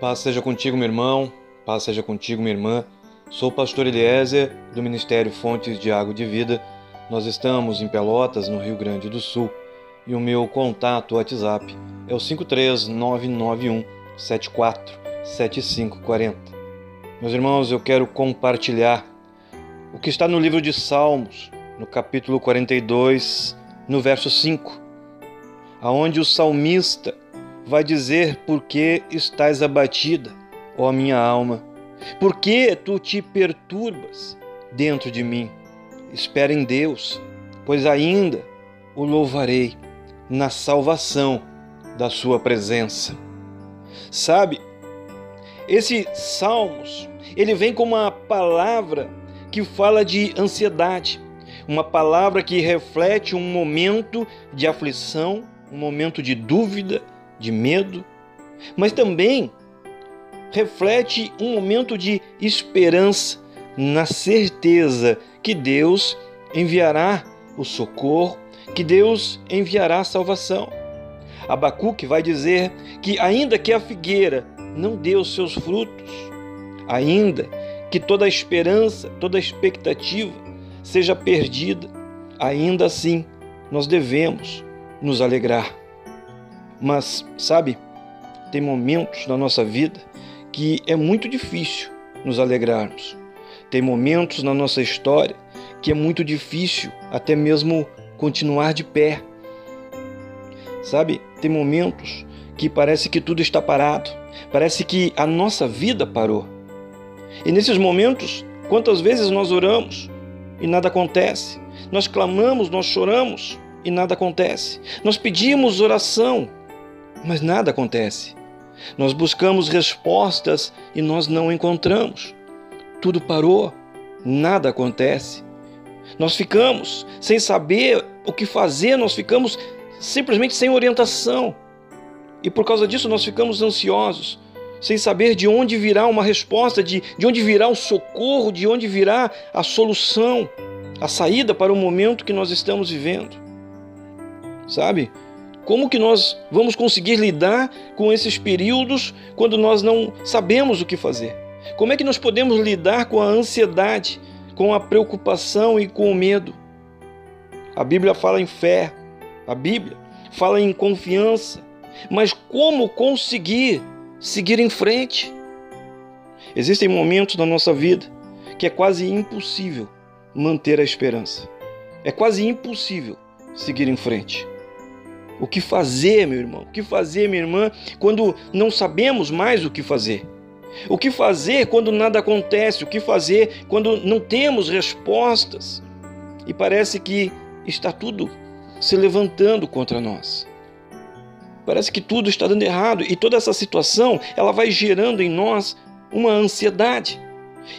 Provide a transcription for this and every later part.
Paz seja contigo, meu irmão. Paz seja contigo, minha irmã. Sou o pastor Eliezer, do Ministério Fontes de Água de Vida. Nós estamos em Pelotas, no Rio Grande do Sul, e o meu contato WhatsApp é o 53991 747540. Meus irmãos, eu quero compartilhar o que está no livro de Salmos, no capítulo 42, no verso 5, aonde o salmista vai dizer por que estás abatida, ó minha alma, por que tu te perturbas dentro de mim? Espera em Deus, pois ainda o louvarei na salvação da sua presença. Sabe, esse Salmos, ele vem com uma palavra que fala de ansiedade, uma palavra que reflete um momento de aflição, um momento de dúvida, de medo, mas também reflete um momento de esperança na certeza que Deus enviará o socorro, que Deus enviará a salvação. Abacuque vai dizer que, ainda que a figueira não dê os seus frutos, ainda que toda a esperança, toda a expectativa seja perdida, ainda assim nós devemos nos alegrar. Mas, sabe, tem momentos na nossa vida que é muito difícil nos alegrarmos. Tem momentos na nossa história que é muito difícil até mesmo continuar de pé. Sabe, tem momentos que parece que tudo está parado, parece que a nossa vida parou. E nesses momentos, quantas vezes nós oramos e nada acontece? Nós clamamos, nós choramos e nada acontece. Nós pedimos oração, mas nada acontece. Nós buscamos respostas e nós não encontramos. Tudo parou, nada acontece. Nós ficamos sem saber o que fazer, nós ficamos simplesmente sem orientação. E por causa disso nós ficamos ansiosos, sem saber de onde virá uma resposta, de, de onde virá o socorro, de onde virá a solução, a saída para o momento que nós estamos vivendo. Sabe? Como que nós vamos conseguir lidar com esses períodos quando nós não sabemos o que fazer? Como é que nós podemos lidar com a ansiedade, com a preocupação e com o medo? A Bíblia fala em fé, a Bíblia fala em confiança, mas como conseguir seguir em frente? Existem momentos na nossa vida que é quase impossível manter a esperança. É quase impossível seguir em frente. O que fazer, meu irmão? O que fazer, minha irmã, quando não sabemos mais o que fazer? O que fazer quando nada acontece? O que fazer quando não temos respostas? E parece que está tudo se levantando contra nós. Parece que tudo está dando errado e toda essa situação, ela vai gerando em nós uma ansiedade.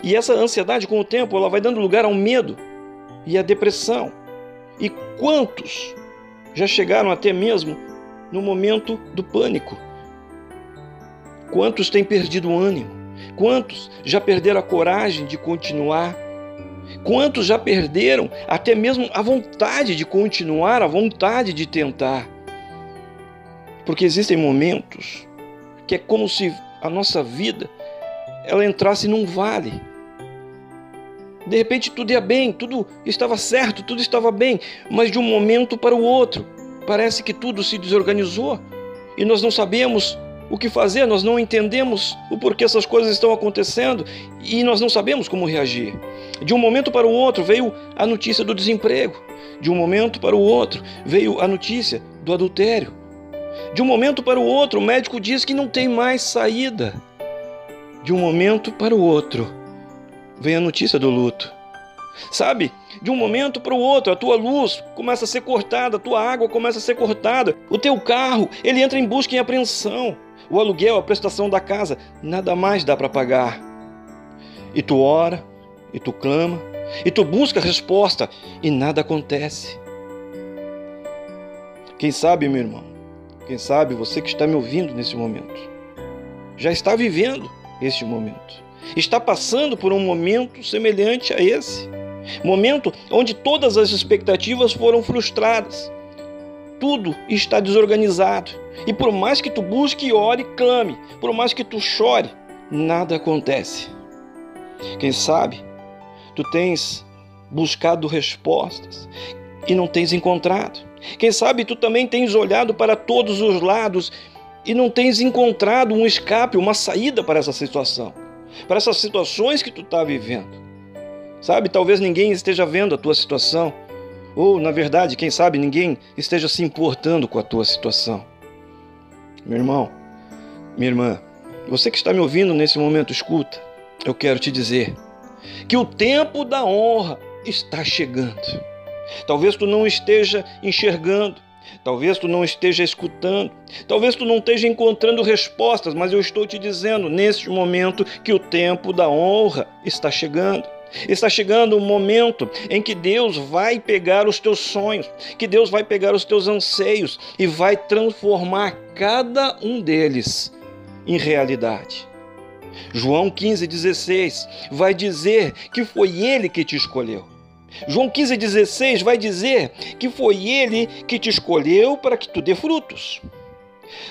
E essa ansiedade com o tempo, ela vai dando lugar ao medo e à depressão. E quantos já chegaram até mesmo no momento do pânico. Quantos têm perdido o ânimo? Quantos já perderam a coragem de continuar? Quantos já perderam até mesmo a vontade de continuar, a vontade de tentar? Porque existem momentos que é como se a nossa vida ela entrasse num vale. De repente tudo ia bem, tudo estava certo, tudo estava bem, mas de um momento para o outro, parece que tudo se desorganizou e nós não sabemos o que fazer, nós não entendemos o porquê essas coisas estão acontecendo e nós não sabemos como reagir. De um momento para o outro veio a notícia do desemprego, de um momento para o outro veio a notícia do adultério. De um momento para o outro, o médico diz que não tem mais saída. De um momento para o outro, vem a notícia do luto. Sabe, de um momento para o outro, a tua luz começa a ser cortada, a tua água começa a ser cortada, o teu carro, ele entra em busca e apreensão. O aluguel, a prestação da casa, nada mais dá para pagar. E tu ora, e tu clama, e tu busca resposta, e nada acontece. Quem sabe, meu irmão, quem sabe você que está me ouvindo nesse momento, já está vivendo este momento está passando por um momento semelhante a esse. Momento onde todas as expectativas foram frustradas. tudo está desorganizado. E por mais que tu busque, ore clame, por mais que tu chore, nada acontece. Quem sabe tu tens buscado respostas e não tens encontrado. Quem sabe tu também tens olhado para todos os lados e não tens encontrado um escape, uma saída para essa situação, para essas situações que tu está vivendo. Sabe, talvez ninguém esteja vendo a tua situação, ou, na verdade, quem sabe ninguém esteja se importando com a tua situação. Meu irmão, minha irmã, você que está me ouvindo nesse momento, escuta, eu quero te dizer que o tempo da honra está chegando. Talvez tu não esteja enxergando, talvez tu não esteja escutando, talvez tu não esteja encontrando respostas, mas eu estou te dizendo neste momento que o tempo da honra está chegando. Está chegando um momento em que Deus vai pegar os teus sonhos, que Deus vai pegar os teus anseios e vai transformar cada um deles em realidade. João 15,16 vai dizer que foi Ele que te escolheu. João 15,16 vai dizer que foi Ele que te escolheu para que tu dê frutos.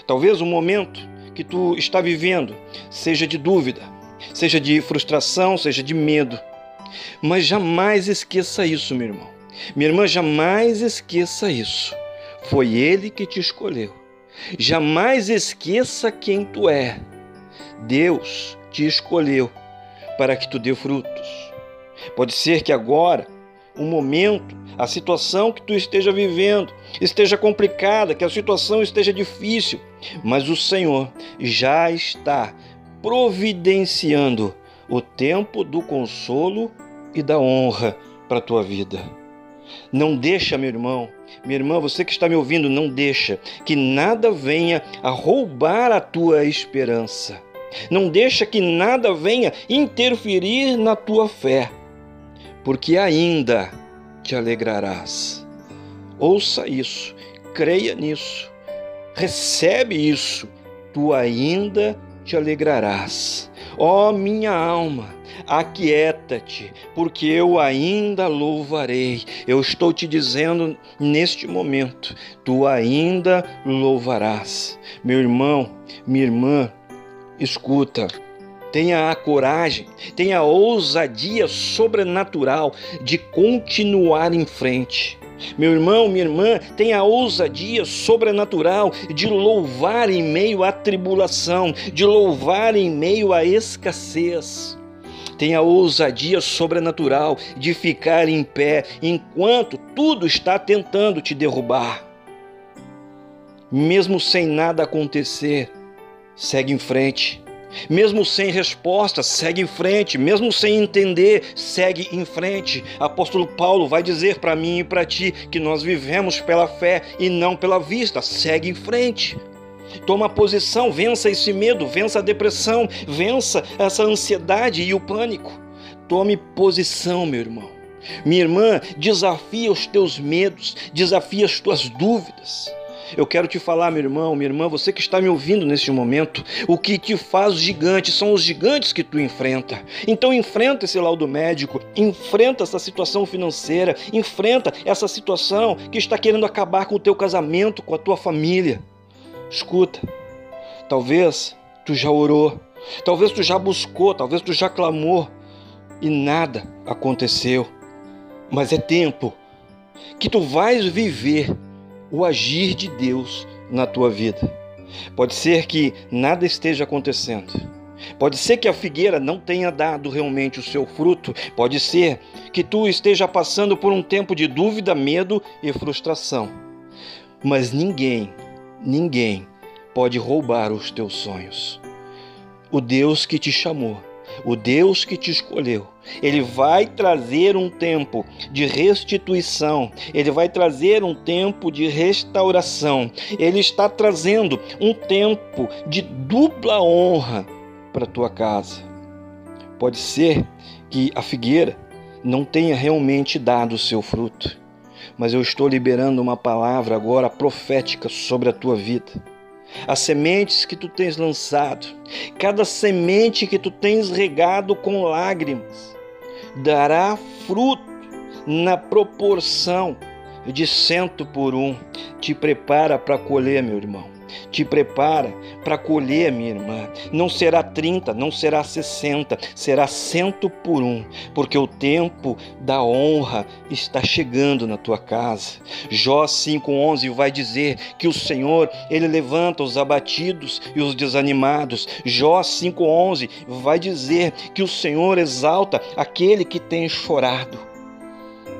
Talvez o momento que tu está vivendo seja de dúvida, seja de frustração, seja de medo. Mas jamais esqueça isso, meu irmão. Minha irmã, jamais esqueça isso. Foi Ele que te escolheu. Jamais esqueça quem tu é. Deus te escolheu para que tu dê frutos. Pode ser que agora, o momento, a situação que tu esteja vivendo esteja complicada, que a situação esteja difícil, mas o Senhor já está providenciando o tempo do consolo e da honra para a tua vida. Não deixa, meu irmão, minha irmã, você que está me ouvindo, não deixa que nada venha a roubar a tua esperança. Não deixa que nada venha interferir na tua fé, porque ainda te alegrarás. Ouça isso, creia nisso, recebe isso, tu ainda te alegrarás. Ó oh, minha alma, aquieta-te, porque eu ainda louvarei. Eu estou te dizendo neste momento, tu ainda louvarás. Meu irmão, minha irmã, escuta. Tenha a coragem, tenha a ousadia sobrenatural de continuar em frente. Meu irmão, minha irmã, tenha a ousadia sobrenatural de louvar em meio à tribulação, de louvar em meio à escassez. Tenha a ousadia sobrenatural de ficar em pé enquanto tudo está tentando te derrubar. Mesmo sem nada acontecer, segue em frente. Mesmo sem resposta, segue em frente. Mesmo sem entender, segue em frente. Apóstolo Paulo vai dizer para mim e para ti que nós vivemos pela fé e não pela vista. Segue em frente. Toma posição, vença esse medo, vença a depressão, vença essa ansiedade e o pânico. Tome posição, meu irmão. Minha irmã, desafia os teus medos, desafia as tuas dúvidas. Eu quero te falar, meu irmão, minha irmã, você que está me ouvindo neste momento, o que te faz gigante são os gigantes que tu enfrenta. Então enfrenta esse laudo médico, enfrenta essa situação financeira, enfrenta essa situação que está querendo acabar com o teu casamento, com a tua família. Escuta, talvez tu já orou, talvez tu já buscou, talvez tu já clamou e nada aconteceu. Mas é tempo que tu vais viver o agir de Deus na tua vida. Pode ser que nada esteja acontecendo. Pode ser que a figueira não tenha dado realmente o seu fruto. Pode ser que tu esteja passando por um tempo de dúvida, medo e frustração. Mas ninguém, ninguém pode roubar os teus sonhos. O Deus que te chamou o Deus que te escolheu, ele vai trazer um tempo de restituição, ele vai trazer um tempo de restauração, ele está trazendo um tempo de dupla honra para tua casa. Pode ser que a figueira não tenha realmente dado o seu fruto, mas eu estou liberando uma palavra agora profética sobre a tua vida as sementes que tu tens lançado, cada semente que tu tens regado com lágrimas, dará fruto na proporção de cento por um. Te prepara para colher, meu irmão. Te prepara para colher, minha irmã. Não será 30, não será 60, será cento por um, porque o tempo da honra está chegando na tua casa. Jó 5,11 vai dizer que o Senhor, ele levanta os abatidos e os desanimados. Jó 5,11 vai dizer que o Senhor exalta aquele que tem chorado.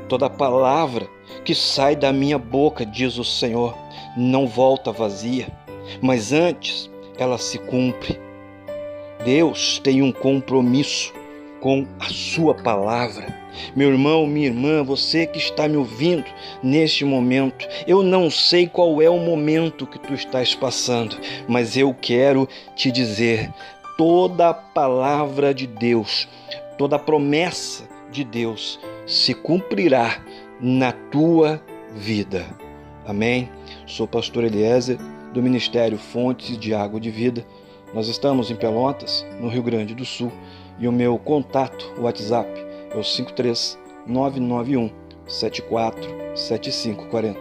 Toda palavra que sai da minha boca, diz o Senhor, não volta vazia, mas antes ela se cumpre. Deus tem um compromisso com a sua palavra. Meu irmão, minha irmã, você que está me ouvindo neste momento, eu não sei qual é o momento que tu estás passando, mas eu quero te dizer: toda a palavra de Deus, toda a promessa de Deus se cumprirá na tua vida. Amém? Sou pastor Eliezer do Ministério Fontes de Água de Vida. Nós estamos em Pelotas, no Rio Grande do Sul, e o meu contato, WhatsApp, é o 53 991 74 7540.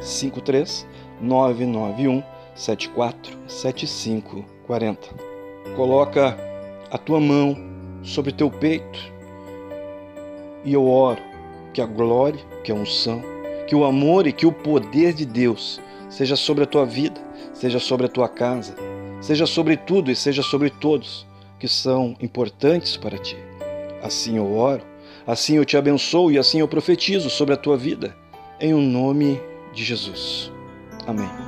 53 991 74 7540. Coloca a tua mão sobre teu peito e eu oro que a glória, que a unção, que o amor e que o poder de Deus seja sobre a tua vida, seja sobre a tua casa, seja sobre tudo e seja sobre todos que são importantes para ti. Assim eu oro, assim eu te abençoo e assim eu profetizo sobre a tua vida, em o nome de Jesus. Amém.